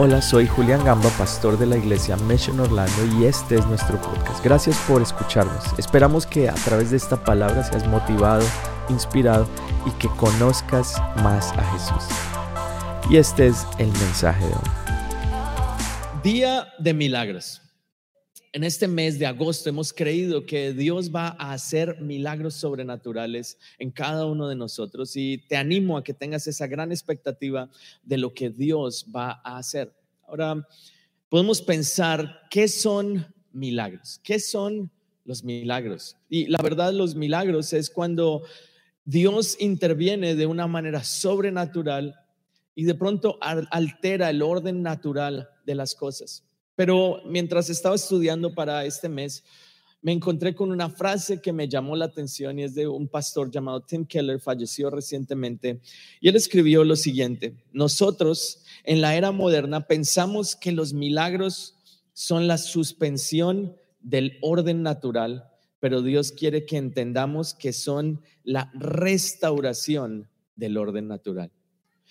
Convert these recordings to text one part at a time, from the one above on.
Hola, soy Julián Gamba, pastor de la iglesia Mission Orlando y este es nuestro podcast. Gracias por escucharnos. Esperamos que a través de esta palabra seas motivado, inspirado y que conozcas más a Jesús. Y este es el mensaje de hoy. Día de milagros. En este mes de agosto hemos creído que Dios va a hacer milagros sobrenaturales en cada uno de nosotros y te animo a que tengas esa gran expectativa de lo que Dios va a hacer. Ahora, podemos pensar, ¿qué son milagros? ¿Qué son los milagros? Y la verdad, los milagros es cuando Dios interviene de una manera sobrenatural y de pronto altera el orden natural de las cosas. Pero mientras estaba estudiando para este mes, me encontré con una frase que me llamó la atención y es de un pastor llamado Tim Keller, falleció recientemente, y él escribió lo siguiente, nosotros en la era moderna pensamos que los milagros son la suspensión del orden natural, pero Dios quiere que entendamos que son la restauración del orden natural.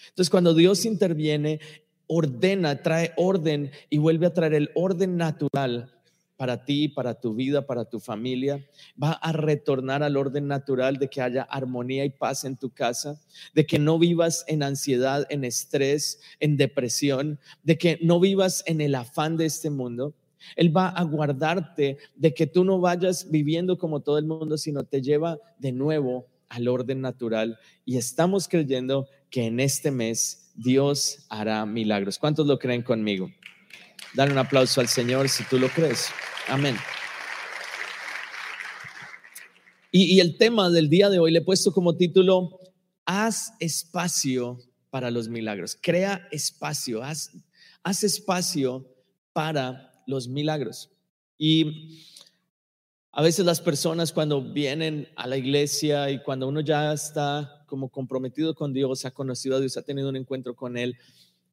Entonces, cuando Dios interviene, ordena, trae orden y vuelve a traer el orden natural para ti, para tu vida, para tu familia. Va a retornar al orden natural de que haya armonía y paz en tu casa, de que no vivas en ansiedad, en estrés, en depresión, de que no vivas en el afán de este mundo. Él va a guardarte de que tú no vayas viviendo como todo el mundo, sino te lleva de nuevo al orden natural. Y estamos creyendo que en este mes Dios hará milagros. ¿Cuántos lo creen conmigo? Dale un aplauso al Señor si tú lo crees. Amén. Y, el tema del día de hoy le he puesto como título, haz espacio para los milagros. Crea espacio, haz, haz espacio para los milagros. Y a veces las personas cuando vienen a la iglesia y cuando uno ya está como comprometido con Dios, ha conocido a Dios, ha tenido un encuentro con Él,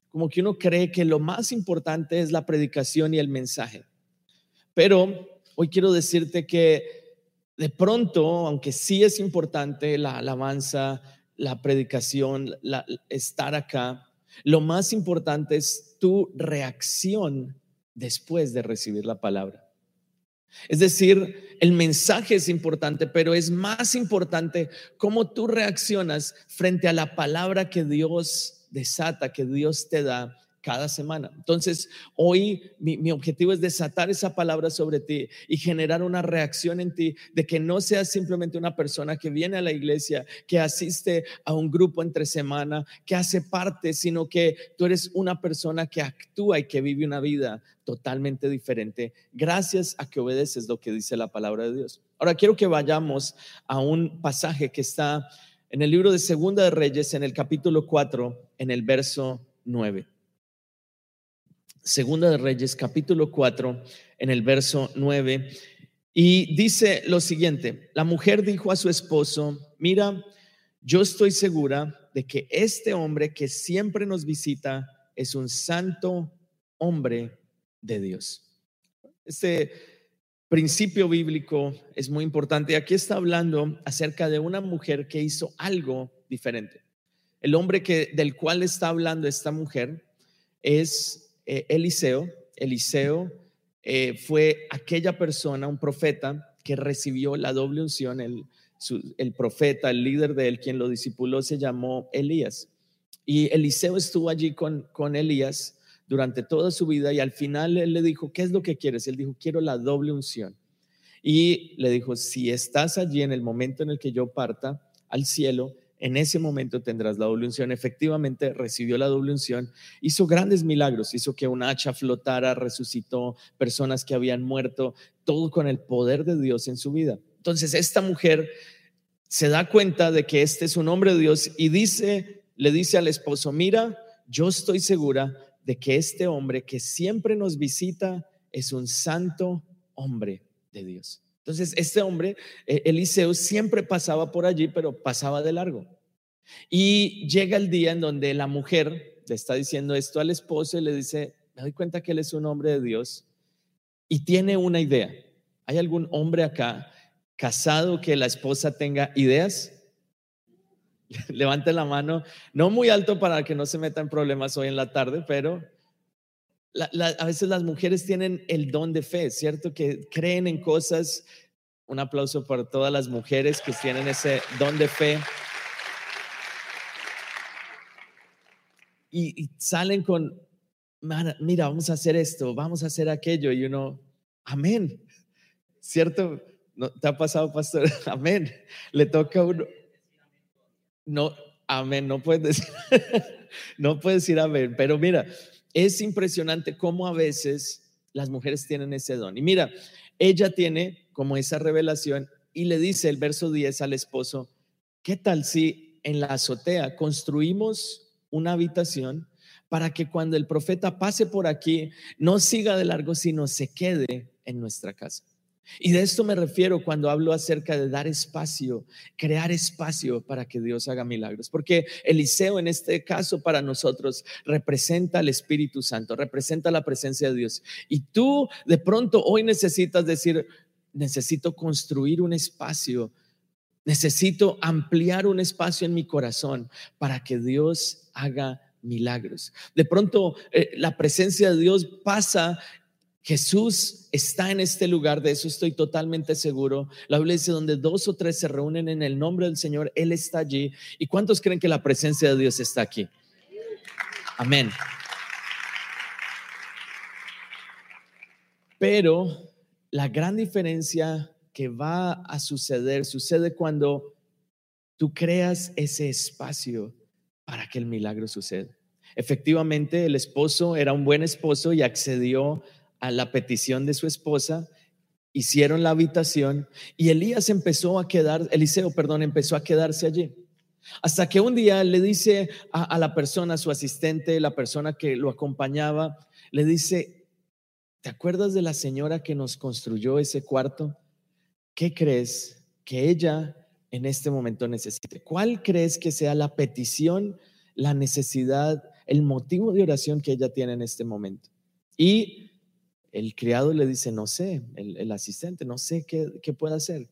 como que uno cree que lo más importante es la predicación y el mensaje. Pero hoy quiero decirte que de pronto, aunque sí es importante la alabanza, la predicación, la, estar acá, lo más importante es tu reacción después de recibir la palabra. Es decir, el mensaje es importante, pero es más importante cómo tú reaccionas frente a la palabra que Dios desata, que Dios te da cada semana. Entonces, hoy mi, objetivo es desatar esa palabra sobre ti y generar una reacción en ti de que no seas simplemente una persona que viene a la iglesia, que asiste a un grupo entre semana, que hace parte, sino que tú eres una persona que actúa y que vive una vida totalmente diferente gracias a que obedeces lo que dice la palabra de Dios. Ahora quiero que vayamos a un pasaje que está en el libro de Segunda de Reyes, en el capítulo 4, en el verso 9. Segunda de Reyes, capítulo 4, en el verso 9. Y dice lo siguiente, la mujer dijo a su esposo, mira, yo estoy segura de que este hombre que siempre nos visita es un santo hombre de Dios. Este principio bíblico es muy importante. Aquí está hablando acerca de una mujer que hizo algo diferente. El hombre que, del cual está hablando esta mujer es eh, Eliseo. Eliseo eh, fue aquella persona, un profeta, que recibió la doble unción. El, el profeta, el líder de él, quien lo discipuló, se llamó Elías. Y Eliseo estuvo allí con, con Elías durante toda su vida y al final él le dijo, ¿qué es lo que quieres? Él dijo, quiero la doble unción. Y le dijo, si estás allí en el momento en el que yo parta al cielo, en ese momento tendrás la doble unción. Efectivamente, recibió la doble unción, hizo grandes milagros, hizo que un hacha flotara, resucitó personas que habían muerto, todo con el poder de Dios en su vida. Entonces, esta mujer se da cuenta de que este es un hombre de Dios y dice, le dice al esposo, mira, yo estoy segura de que este hombre que siempre nos visita es un santo hombre de Dios. Entonces, este hombre, eh, Eliseo, siempre pasaba por allí, pero pasaba de largo. Y llega el día en donde la mujer le está diciendo esto al esposo y le dice, me doy cuenta que él es un hombre de Dios y tiene una idea. ¿Hay algún hombre acá casado que la esposa tenga ideas? Levante la mano, no muy alto para que no se meta en problemas hoy en la tarde, pero a veces las mujeres tienen el don de fe, ¿cierto? Que creen en cosas. Un aplauso para todas las mujeres que tienen ese don de fe. Y, salen con, mira, vamos a hacer esto, vamos a hacer aquello. Y uno, amén. ¿Cierto? ¿No, ¿Te ha pasado, pastor? Amén. Le toca a uno. No, amén, no puedes decir, no puedes decir amén. Pero mira, es impresionante cómo a veces las mujeres tienen ese don. Y mira, ella tiene como esa revelación y le dice el verso 10 al esposo, ¿qué tal si en la azotea construimos una habitación para que cuando el profeta pase por aquí no siga de largo, sino se quede en nuestra casa? Y de esto me refiero cuando hablo acerca de dar espacio, crear espacio para que Dios haga milagros. Porque Eliseo en este caso para nosotros representa al Espíritu Santo, representa la presencia de Dios. Y tú de pronto hoy necesitas decir, necesito construir un espacio, necesito ampliar un espacio en mi corazón para que Dios haga milagros. De pronto eh, la presencia de Dios pasa Jesús está en este lugar, de eso estoy totalmente seguro. La Biblia dice, donde dos o tres se reúnen en el nombre del Señor, Él está allí. ¿Y cuántos creen que la presencia de Dios está aquí? Amén. Pero la gran diferencia que va a suceder sucede cuando tú creas ese espacio para que el milagro suceda. Efectivamente, el esposo era un buen esposo y accedió a la petición de su esposa, hicieron la habitación y Elías empezó a quedar, Eliseo, perdón, empezó a quedarse allí. Hasta que un día le dice a, la persona, su asistente, la persona que lo acompañaba, le dice, ¿te acuerdas de la señora que nos construyó ese cuarto? ¿Qué crees que ella en este momento necesite? ¿Cuál crees que sea la petición, la necesidad, el motivo de oración que ella tiene en este momento? Y el criado le dice, no sé, el, asistente, no sé qué, qué puede hacer.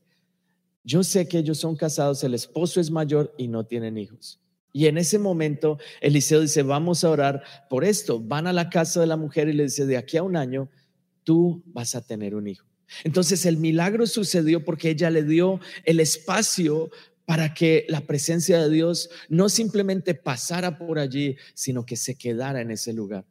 Yo sé que ellos son casados, el esposo es mayor y no tienen hijos. Y en ese momento Eliseo dice, vamos a orar por esto. Van a la casa de la mujer y le dice, de aquí a un año tú vas a tener un hijo. Entonces el milagro sucedió porque ella le dio el espacio para que la presencia de Dios no simplemente pasara por allí, sino que se quedara en ese lugar.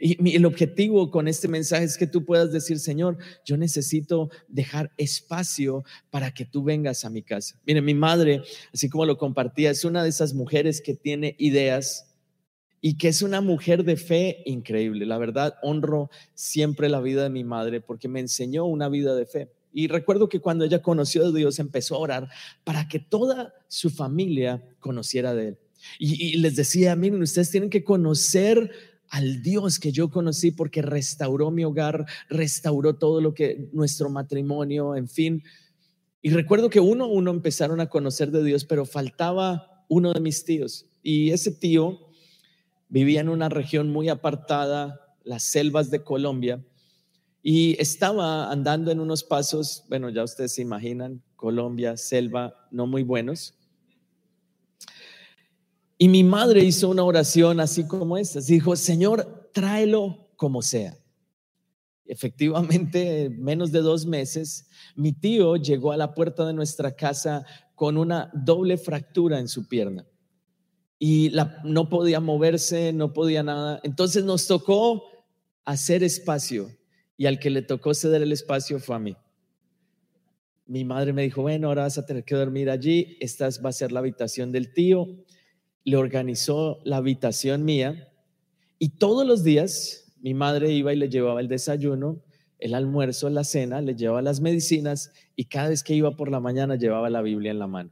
Y el objetivo con este mensaje es que tú puedas decir, Señor, yo necesito dejar espacio para que tú vengas a mi casa. Mire, mi madre, así como lo compartía, es una de esas mujeres que tiene ideas y que es una mujer de fe increíble. La verdad, honro siempre la vida de mi madre porque me enseñó una vida de fe. Y recuerdo que cuando ella conoció a Dios, empezó a orar para que toda su familia conociera de Él. Y, y les decía, miren, ustedes tienen que conocer al Dios que yo conocí porque restauró mi hogar, restauró todo lo que nuestro matrimonio, en fin. Y recuerdo que uno a uno empezaron a conocer de Dios, pero faltaba uno de mis tíos. Y ese tío vivía en una región muy apartada, las selvas de Colombia, y estaba andando en unos pasos, bueno, ya ustedes se imaginan, Colombia, selva, no muy buenos. Y mi madre hizo una oración así como esta. Dijo, Señor, tráelo como sea. Efectivamente, menos de dos meses, mi tío llegó a la puerta de nuestra casa con una doble fractura en su pierna. Y la, no podía moverse, no podía nada. Entonces nos tocó hacer espacio. Y al que le tocó ceder el espacio fue a mí. Mi madre me dijo, bueno, ahora vas a tener que dormir allí. Esta va a ser la habitación del tío le organizó la habitación mía y todos los días mi madre iba y le llevaba el desayuno, el almuerzo, la cena, le llevaba las medicinas y cada vez que iba por la mañana llevaba la Biblia en la mano.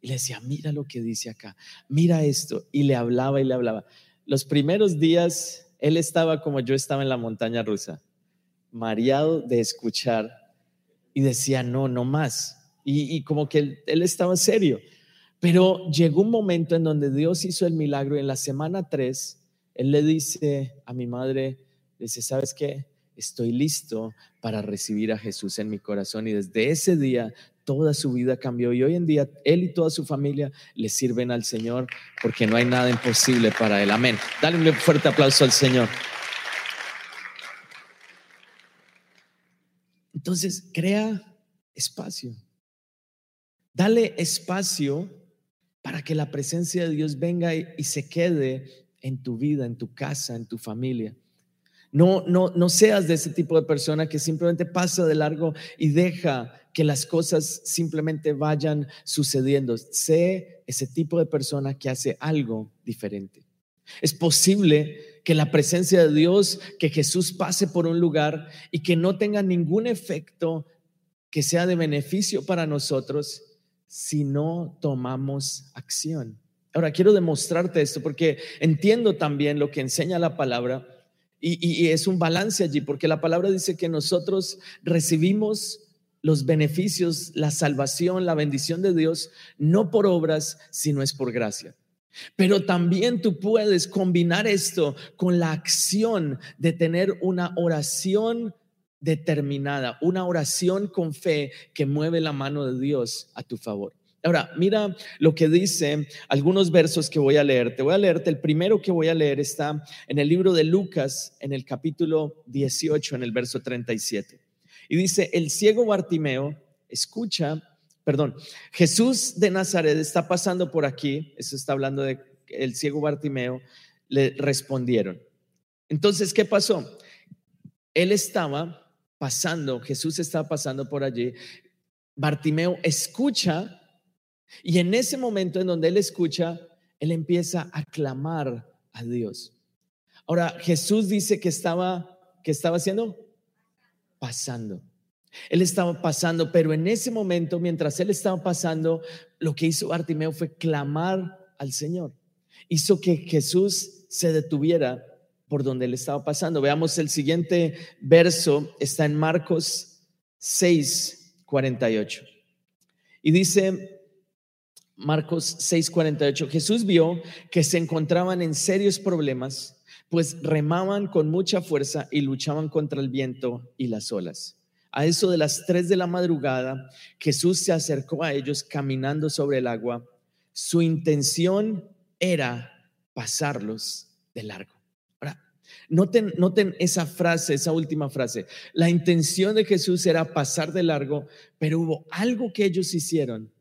Y le decía, mira lo que dice acá, mira esto. Y le hablaba y le hablaba. Los primeros días él estaba como yo estaba en la montaña rusa, mareado de escuchar y decía, no, no más. Y, como que él, estaba serio. Pero llegó un momento en donde Dios hizo el milagro y en la semana 3, Él le dice a mi madre, dice, ¿sabes qué? Estoy listo para recibir a Jesús en mi corazón. Y desde ese día toda su vida cambió y hoy en día Él y toda su familia le sirven al Señor porque no hay nada imposible para Él. Amén. Dale un fuerte aplauso al Señor. Entonces, crea espacio. Dale espacio para que la presencia de Dios venga y, se quede en tu vida, en tu casa, en tu familia. No, no, no seas de ese tipo de persona que simplemente pasa de largo y deja que las cosas simplemente vayan sucediendo. Sé ese tipo de persona que hace algo diferente. Es posible que la presencia de Dios, que Jesús pase por un lugar y que no tenga ningún efecto que sea de beneficio para nosotros si no tomamos acción. Ahora, quiero demostrarte esto porque entiendo también lo que enseña la palabra y, es un balance allí, porque la palabra dice que nosotros recibimos los beneficios, la salvación, la bendición de Dios, no por obras, sino es por gracia. Pero también tú puedes combinar esto con la acción de tener una oración determinada, una oración con fe que mueve la mano de Dios a tu favor. Ahora, mira lo que dice algunos versos que voy a leer. Te voy a leerte, el primero que voy a leer está en el libro de Lucas, en el capítulo 18, en el verso 37. Y dice, el ciego Bartimeo escucha, perdón, Jesús de Nazaret está pasando por aquí, eso está hablando de el ciego Bartimeo, le respondieron. Entonces, ¿qué pasó? Él estaba pasando, Jesús estaba pasando por allí, Bartimeo escucha y en ese momento en donde él escucha, él empieza a clamar a Dios. Ahora, Jesús dice que estaba, que estaba haciendo? Pasando. Él estaba pasando, pero en ese momento, mientras él estaba pasando, lo que hizo Bartimeo fue clamar al Señor. Hizo que Jesús se detuviera por donde él estaba pasando. Veamos el siguiente verso, está en Marcos 6, 48. Y dice Marcos 6, 48, Jesús vio que se encontraban en serios problemas, pues remaban con mucha fuerza y luchaban contra el viento y las olas. A eso de las 3 de la madrugada, Jesús se acercó a ellos caminando sobre el agua. Su intención era pasarlos de largo. Noten, noten esa frase, esa última frase. La intención de Jesús era pasar de largo, pero hubo algo que ellos hicieron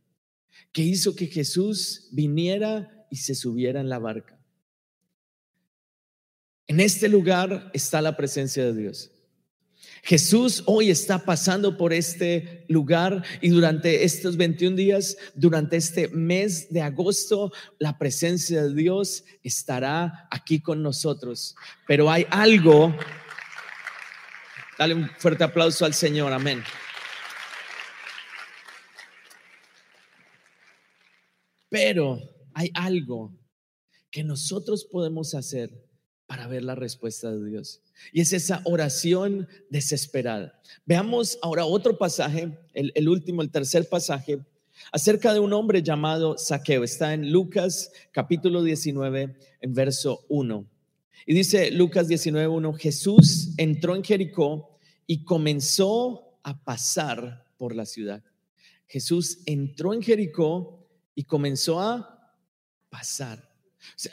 que hizo que Jesús viniera y se subiera en la barca. En este lugar está la presencia de Dios. Jesús hoy está pasando por este lugar y durante estos 21 días, durante este mes de agosto, la presencia de Dios estará aquí con nosotros. Pero hay algo, dale un fuerte aplauso al Señor, amén. Pero hay algo que nosotros podemos hacer para ver la respuesta de Dios. Y es esa oración desesperada. Veamos ahora otro pasaje, el, último, el tercer pasaje, acerca de un hombre llamado Saqueo. Está en Lucas capítulo 19, en verso 1. Y dice Lucas 19, 1, Jesús entró en Jericó y comenzó a pasar por la ciudad. Jesús entró en Jericó y comenzó a pasar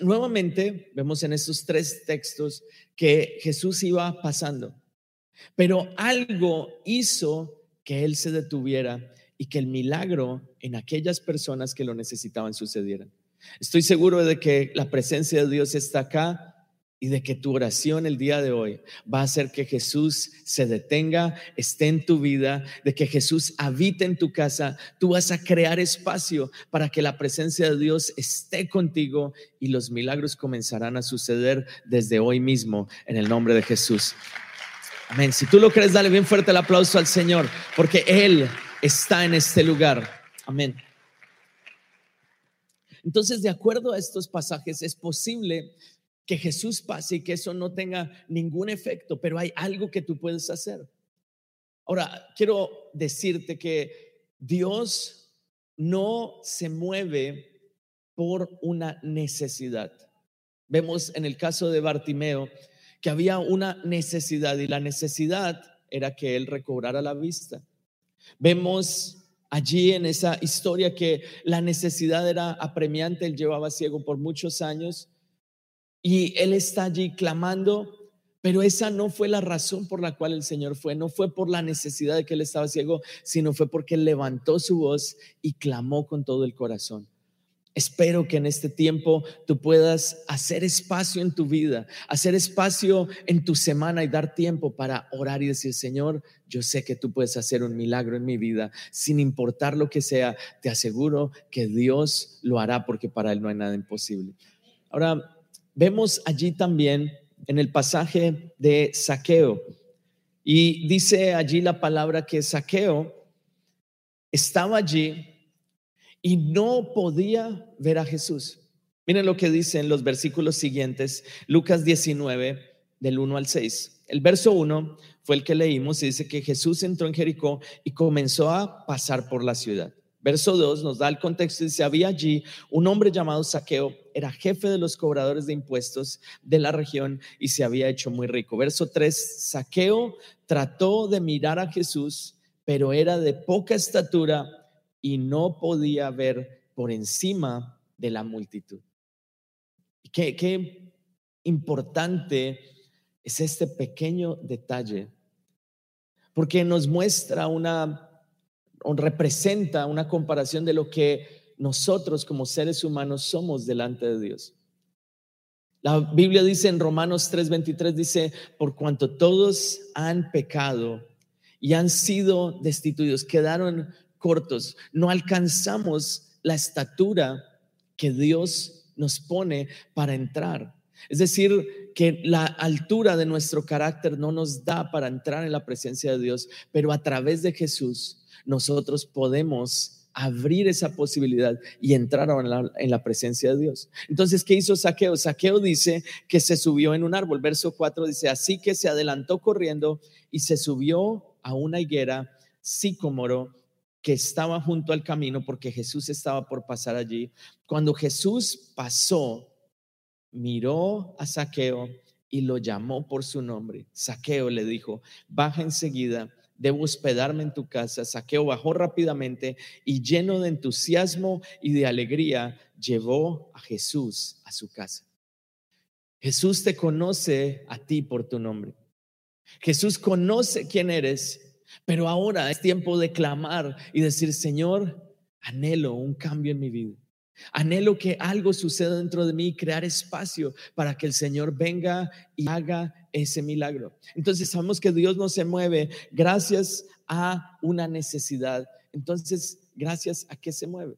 nuevamente vemos en estos tres textos que Jesús iba pasando, pero algo hizo que él se detuviera y que el milagro en aquellas personas que lo necesitaban sucediera. Estoy seguro de que la presencia de Dios está acá y de que tu oración el día de hoy va a hacer que Jesús se detenga, esté en tu vida, de que Jesús habite en tu casa. Tú vas a crear espacio para que la presencia de Dios esté contigo y los milagros comenzarán a suceder desde hoy mismo en el nombre de Jesús. Amén. Si tú lo crees, dale bien fuerte el aplauso al Señor, porque Él está en este lugar. Amén. Entonces, de acuerdo a estos pasajes, es posible que Jesús pase y que eso no tenga ningún efecto, pero hay algo que tú puedes hacer. Ahora, quiero decirte que Dios no se mueve por una necesidad. Vemos en el caso de Bartimeo que había una necesidad y la necesidad era que él recobrara la vista. Vemos allí en esa historia que la necesidad era apremiante, él llevaba ciego por muchos años y él está allí clamando, Pero esa no fue la razón por la cual el Señor fue, no fue por la necesidad de que él estaba ciego, sino fue porque levantó su voz y clamó con todo el corazón. Espero que en este tiempo tú puedas hacer espacio en tu vida, hacer espacio en tu semana y dar tiempo para orar y decir, Señor, yo sé que tú puedes hacer un milagro en mi vida, sin importar lo que sea, te aseguro que Dios lo hará porque para Él no hay nada imposible. Ahora, vemos allí también en el pasaje de saqueo. Y dice allí la palabra que saqueo estaba allí y no podía ver a Jesús. Miren lo que dice en los versículos siguientes, Lucas 19, del 1 al 6. El verso 1 fue el que leímos y dice que Jesús entró en Jericó y comenzó a pasar por la ciudad. Verso 2 nos da el contexto y dice, había allí un hombre llamado Saqueo, era jefe de los cobradores de impuestos de la región y se había hecho muy rico. Verso 3, Saqueo trató de mirar a Jesús, pero era de poca estatura y no podía ver por encima de la multitud. Qué, qué importante es este pequeño detalle, porque nos muestra una representa una comparación de lo que nosotros como seres humanos somos delante de Dios. La Biblia dice en Romanos 3:23, dice, por cuanto todos han pecado y han sido destituidos, quedaron cortos, no alcanzamos la estatura que Dios nos pone para entrar. Es decir, que la altura de nuestro carácter no nos da para entrar en la presencia de Dios, pero a través de Jesús nosotros podemos abrir esa posibilidad y entrar en la, presencia de Dios. Entonces, ¿qué hizo Saqueo? Saqueo dice que se subió en un árbol. Verso 4 dice, así que se adelantó corriendo y se subió a una higuera sicómoro que estaba junto al camino porque Jesús estaba por pasar allí. Cuando Jesús pasó, miró a Saqueo y lo llamó por su nombre. Saqueo le dijo, baja enseguida debo hospedarme en tu casa. Saqueo bajó rápidamente y lleno de entusiasmo y de alegría llevó a Jesús a su casa. Jesús te conoce a ti por tu nombre. Jesús conoce quién eres, pero ahora es tiempo de clamar y decir, Señor, anhelo un cambio en mi vida. Anhelo que algo suceda dentro de mí, crear espacio para que el Señor venga y haga ese milagro. Entonces sabemos que Dios no se mueve gracias a una necesidad. Entonces, gracias a qué se mueve.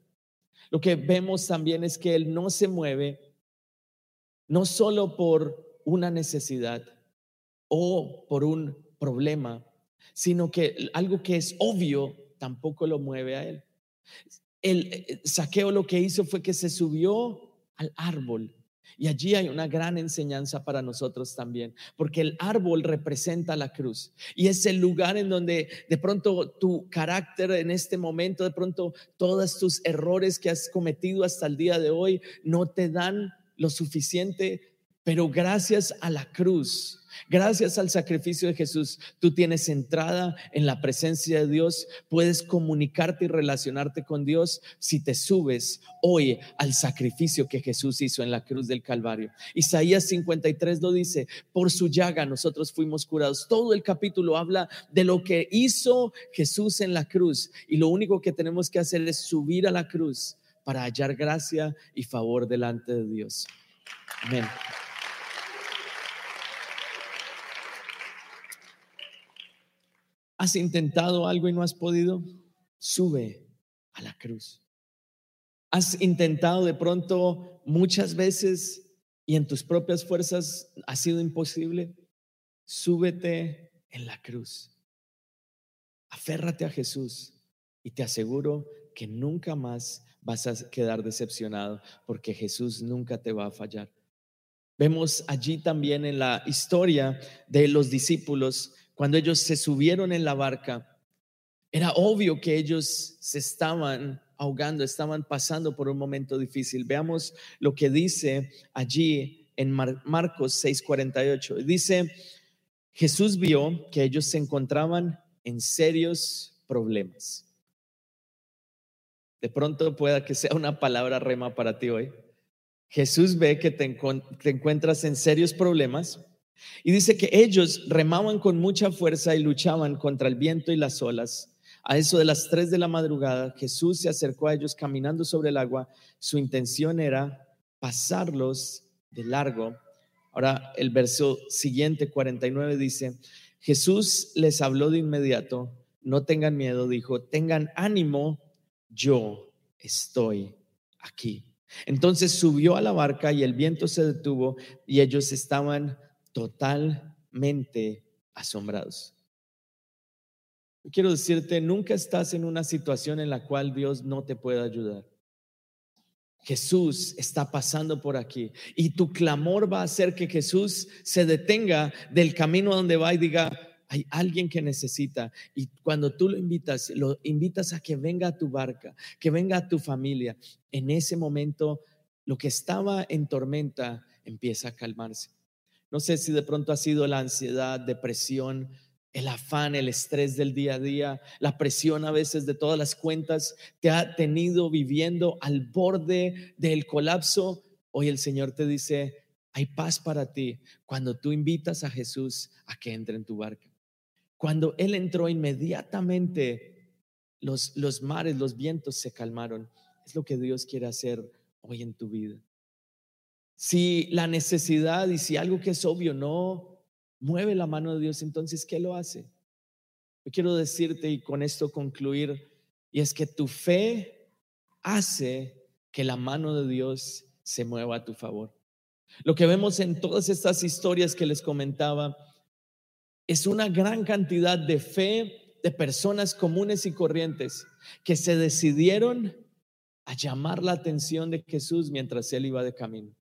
Lo que vemos también es que Él no se mueve no solo por una necesidad o por un problema, sino que algo que es obvio tampoco lo mueve a Él el eh, saqueo lo que hizo fue que se subió al árbol. Y allí hay una gran enseñanza para nosotros también, porque el árbol representa la cruz y es el lugar en donde de pronto tu carácter en este momento, de pronto todos tus errores que has cometido hasta el día de hoy no te dan lo suficiente, pero gracias a la cruz, Gracias al sacrificio de Jesús, tú tienes entrada en la presencia de Dios, puedes comunicarte y relacionarte con Dios si te subes hoy al sacrificio que Jesús hizo en la cruz del Calvario. Isaías 53 lo dice, por su llaga nosotros fuimos curados. Todo el capítulo habla de lo que hizo Jesús en la cruz y lo único que tenemos que hacer es subir a la cruz para hallar gracia y favor delante de Dios. Amén. ¿Has intentado algo y no has podido? Sube a la cruz. ¿Has intentado de pronto muchas veces y en tus propias fuerzas ha sido imposible? Súbete en la cruz. Aférrate a Jesús y te aseguro que nunca más vas a quedar decepcionado porque Jesús nunca te va a fallar. Vemos allí también en la historia de los discípulos cuando ellos se subieron en la barca, era obvio que ellos se estaban ahogando, estaban pasando por un momento difícil. Veamos lo que dice allí en Marcos 6:48. Dice, Jesús vio que ellos se encontraban en serios problemas. De pronto pueda que sea una palabra rema para ti hoy. Jesús ve que te, te encuentras en serios problemas Y dice que ellos remaban con mucha fuerza y luchaban contra el viento y las olas. A eso de las tres de la madrugada, Jesús se acercó a ellos caminando sobre el agua. Su intención era pasarlos de largo. Ahora el verso siguiente, 49, dice, Jesús les habló de inmediato, no tengan miedo, dijo, tengan ánimo, yo estoy aquí. Entonces subió a la barca y el viento se detuvo y ellos estaban totalmente asombrados. Quiero decirte, nunca estás en una situación en la cual Dios no te pueda ayudar. Jesús está pasando por aquí y tu clamor va a hacer que Jesús se detenga del camino donde va y diga, hay alguien que necesita. Y cuando tú lo invitas, lo invitas a que venga a tu barca, que venga a tu familia. En ese momento, lo que estaba en tormenta empieza a calmarse. No sé si de pronto ha sido la ansiedad, depresión, el afán, el estrés del día a día, la presión a veces de todas las cuentas te ha tenido viviendo al borde del colapso. Hoy el Señor te dice, hay paz para ti cuando tú invitas a Jesús a que entre en tu barca. Cuando Él entró inmediatamente, los, los mares, los vientos se calmaron. Es lo que Dios quiere hacer hoy en tu vida. Si la necesidad y si algo que es obvio no mueve la mano de Dios, entonces, ¿qué lo hace? Yo quiero decirte y con esto concluir, y es que tu fe hace que la mano de Dios se mueva a tu favor. Lo que vemos en todas estas historias que les comentaba es una gran cantidad de fe de personas comunes y corrientes que se decidieron a llamar la atención de Jesús mientras él iba de camino.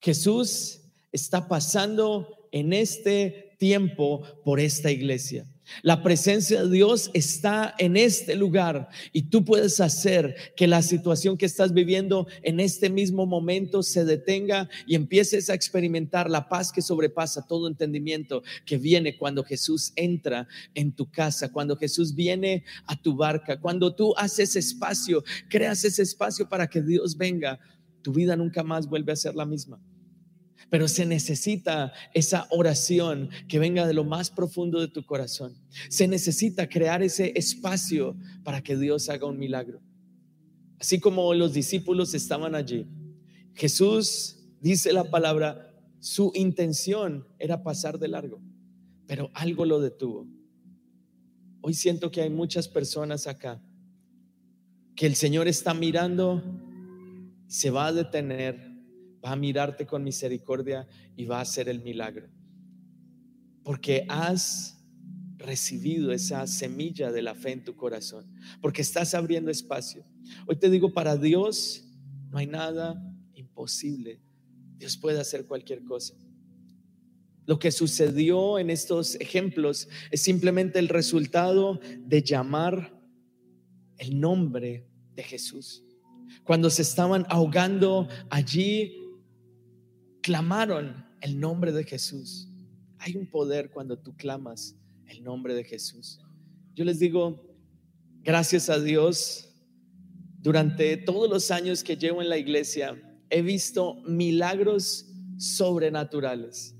Jesús está pasando en este tiempo por esta iglesia. La presencia de Dios está en este lugar y tú puedes hacer que la situación que estás viviendo en este mismo momento se detenga y empieces a experimentar la paz que sobrepasa todo entendimiento que viene cuando Jesús entra en tu casa, cuando Jesús viene a tu barca, cuando tú haces espacio, creas ese espacio para que Dios venga, tu vida nunca más vuelve a ser la misma. Pero se necesita esa oración que venga de lo más profundo de tu corazón. Se necesita crear ese espacio para que Dios haga un milagro. Así como los discípulos estaban allí, Jesús dice la palabra, su intención era pasar de largo, pero algo lo detuvo. Hoy siento que hay muchas personas acá que el Señor está mirando, se va a detener va a mirarte con misericordia y va a hacer el milagro. Porque has recibido esa semilla de la fe en tu corazón, porque estás abriendo espacio. Hoy te digo, para Dios no hay nada imposible. Dios puede hacer cualquier cosa. Lo que sucedió en estos ejemplos es simplemente el resultado de llamar el nombre de Jesús. Cuando se estaban ahogando allí clamaron el nombre de Jesús. Hay un poder cuando tú clamas el nombre de Jesús. Yo les digo, gracias a Dios, durante todos los años que llevo en la iglesia, he visto milagros sobrenaturales.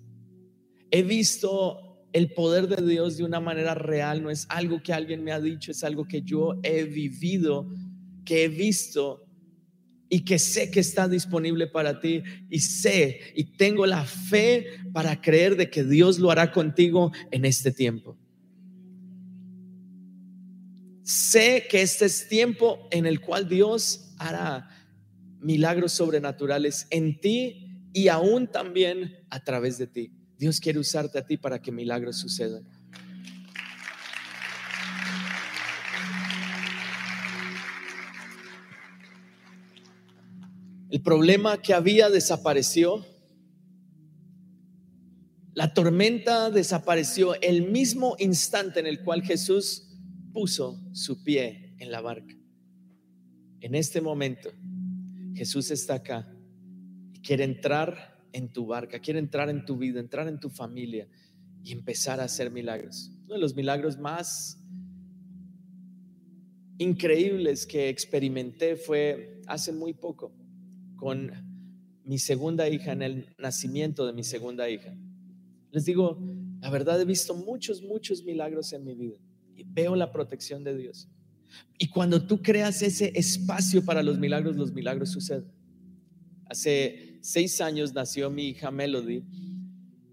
He visto el poder de Dios de una manera real, no es algo que alguien me ha dicho, es algo que yo he vivido, que he visto y que sé que está disponible para ti y sé y tengo la fe para creer de que Dios lo hará contigo en este tiempo. Sé que este es tiempo en el cual Dios hará milagros sobrenaturales en ti y aún también a través de ti. Dios quiere usarte a ti para que milagros sucedan. El problema que había desapareció. La tormenta desapareció el mismo instante en el cual Jesús puso su pie en la barca. En este momento, Jesús está acá y quiere entrar en tu barca, quiere entrar en tu vida, entrar en tu familia y empezar a hacer milagros. Uno de los milagros más increíbles que experimenté fue hace muy poco con mi segunda hija, en el nacimiento de mi segunda hija. Les digo, la verdad he visto muchos, muchos milagros en mi vida y veo la protección de Dios. Y cuando tú creas ese espacio para los milagros, los milagros suceden. Hace seis años nació mi hija Melody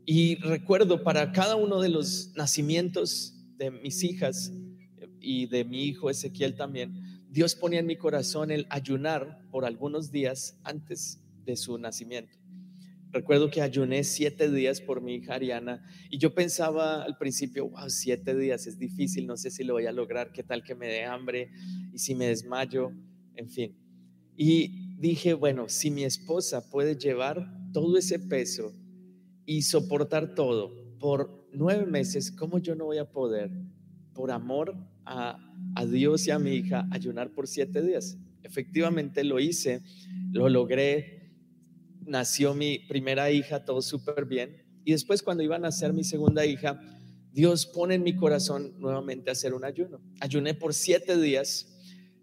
y recuerdo para cada uno de los nacimientos de mis hijas y de mi hijo Ezequiel también, Dios ponía en mi corazón el ayunar por algunos días antes de su nacimiento. Recuerdo que ayuné siete días por mi hija Ariana y yo pensaba al principio, wow, siete días es difícil, no sé si lo voy a lograr, qué tal que me dé hambre y si me desmayo, en fin. Y dije, bueno, si mi esposa puede llevar todo ese peso y soportar todo por nueve meses, ¿cómo yo no voy a poder, por amor a, Dios y a mi hija, ayunar por siete días? Efectivamente lo hice, lo logré, nació mi primera hija, todo súper bien. Y después cuando iba a nacer mi segunda hija, Dios pone en mi corazón nuevamente hacer un ayuno. Ayuné por siete días,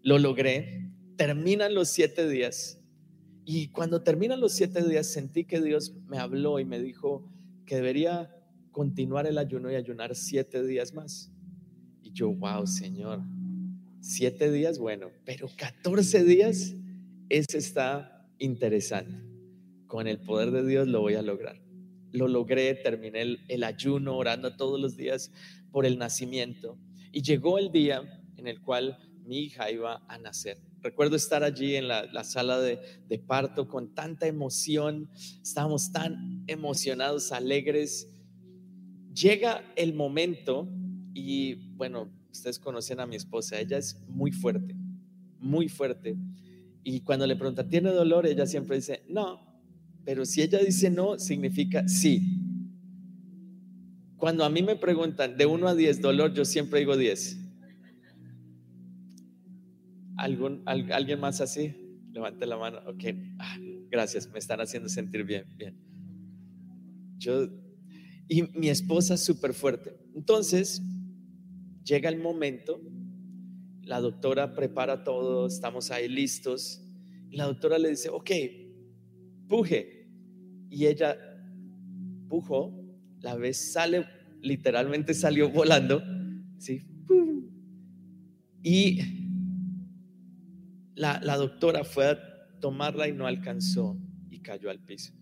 lo logré, terminan los siete días. Y cuando terminan los siete días sentí que Dios me habló y me dijo que debería continuar el ayuno y ayunar siete días más. Yo, wow, Señor, siete días, bueno, pero 14 días, ese está interesante con el poder de Dios lo voy a lograr. Lo logré, terminé el, ayuno orando todos los días por el nacimiento. Y llegó el día en el cual mi hija iba a nacer. Recuerdo estar allí en la, sala de, de, parto con tanta emoción, estábamos tan emocionados, alegres. Llega el momento y bueno, ustedes conocen a mi esposa, ella es muy fuerte, muy fuerte. Y cuando le pregunta, ¿tiene dolor? Ella siempre dice, no, pero si ella dice no, significa sí. Cuando a mí me preguntan de 1 a 10 dolor, yo siempre digo 10. ¿Algún, ¿Alguien más así? Levante la mano. Ok, ah, gracias, me están haciendo sentir bien, bien. Yo, y mi esposa es súper fuerte. Entonces, llega el momento, la doctora prepara todo, estamos ahí listos, la doctora le dice, ok, puje. Y ella pujó, la vez sale, literalmente salió volando, ¿sí? Y la, la doctora fue a tomarla y no alcanzó y cayó al piso.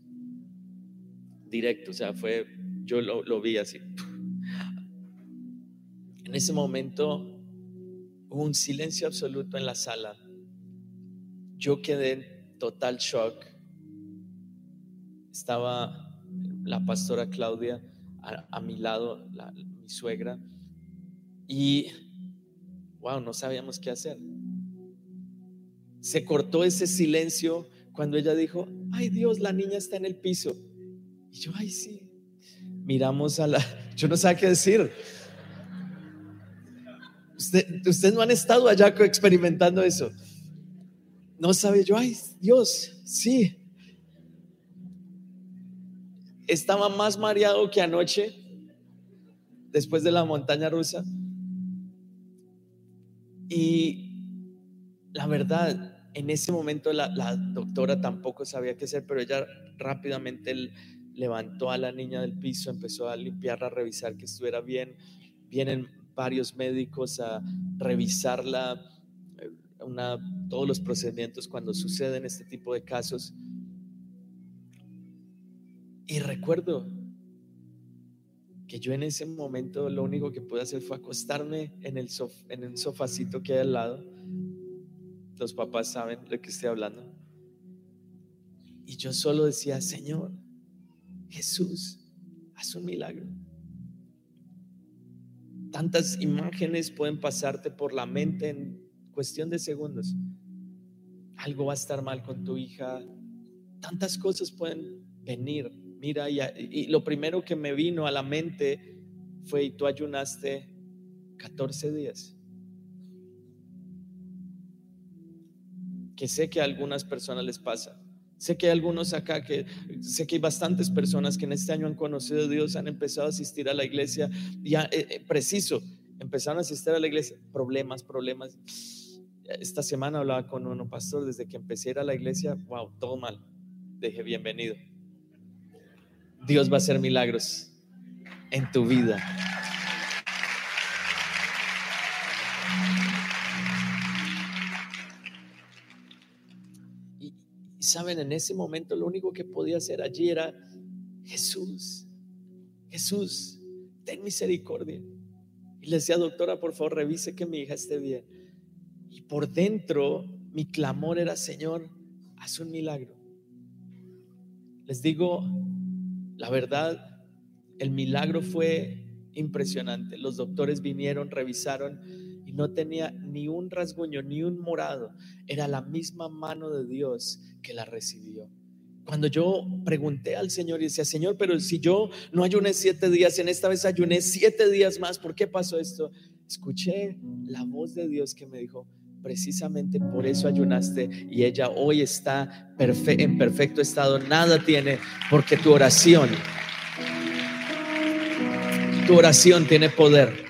Directo, o sea, fue, yo lo, lo vi así. En ese momento hubo un silencio absoluto en la sala. Yo quedé en total shock estaba la pastora Claudia a, mi lado, mi suegra, y wow, no sabíamos qué hacer. Se cortó ese silencio cuando ella dijo, ay Dios, la niña está en el piso. Y yo, ay sí. Miramos a la, yo no sé qué decir. Usted, ustedes no han estado allá experimentando eso. No sabe yo, ay Dios, sí estaba más mareado que anoche después de la montaña rusa. Y la verdad, en ese momento la, doctora tampoco sabía qué hacer, pero ella rápidamente levantó a la niña del piso, empezó a limpiarla, a revisar que estuviera bien. Vienen varios médicos a revisarla, eh, todos los procedimientos cuando suceden este tipo de casos. Y recuerdo que yo en ese momento lo único que pude hacer fue acostarme en el, en el sofacito que hay al lado. Los papás saben de qué estoy hablando. Y yo solo decía, Señor, Jesús, haz un milagro. Tantas imágenes pueden pasarte por la mente en cuestión de segundos. Algo va a estar mal con tu hija. Tantas cosas pueden venir mira, y, lo primero que me vino a la mente fue, y tú ayunaste 14 días. Que sé que a algunas personas les pasa. Sé que hay algunos acá que, sé que hay bastantes personas que en este año han conocido a Dios, han empezado a asistir a la iglesia, ya eh, eh, preciso, empezaron a asistir a la iglesia, problemas, problemas. Esta semana hablaba con uno, pastor, desde que empecé a ir a la iglesia, wow, todo mal. Deje bienvenido. Dios va a hacer milagros. en tu vida. Saben, en ese momento lo único que podía hacer allí era Jesús, Jesús, ten misericordia. Y le decía, doctora, por favor, revise que mi hija esté bien. Y por dentro mi clamor era, Señor, haz un milagro. Les digo, la verdad, el milagro fue impresionante. Los doctores vinieron, revisaron y no tenía ni un rasguño, ni un morado. Era la misma mano de Dios que la recibió. Cuando yo pregunté al Señor y decía, Señor, pero si yo no ayuné siete días, en esta vez ayuné siete días más, ¿por qué pasó esto? Escuché la voz de Dios que me dijo, precisamente por eso ayunaste y ella hoy está en perfecto estado, nada tiene, porque tu oración, tu oración tiene poder.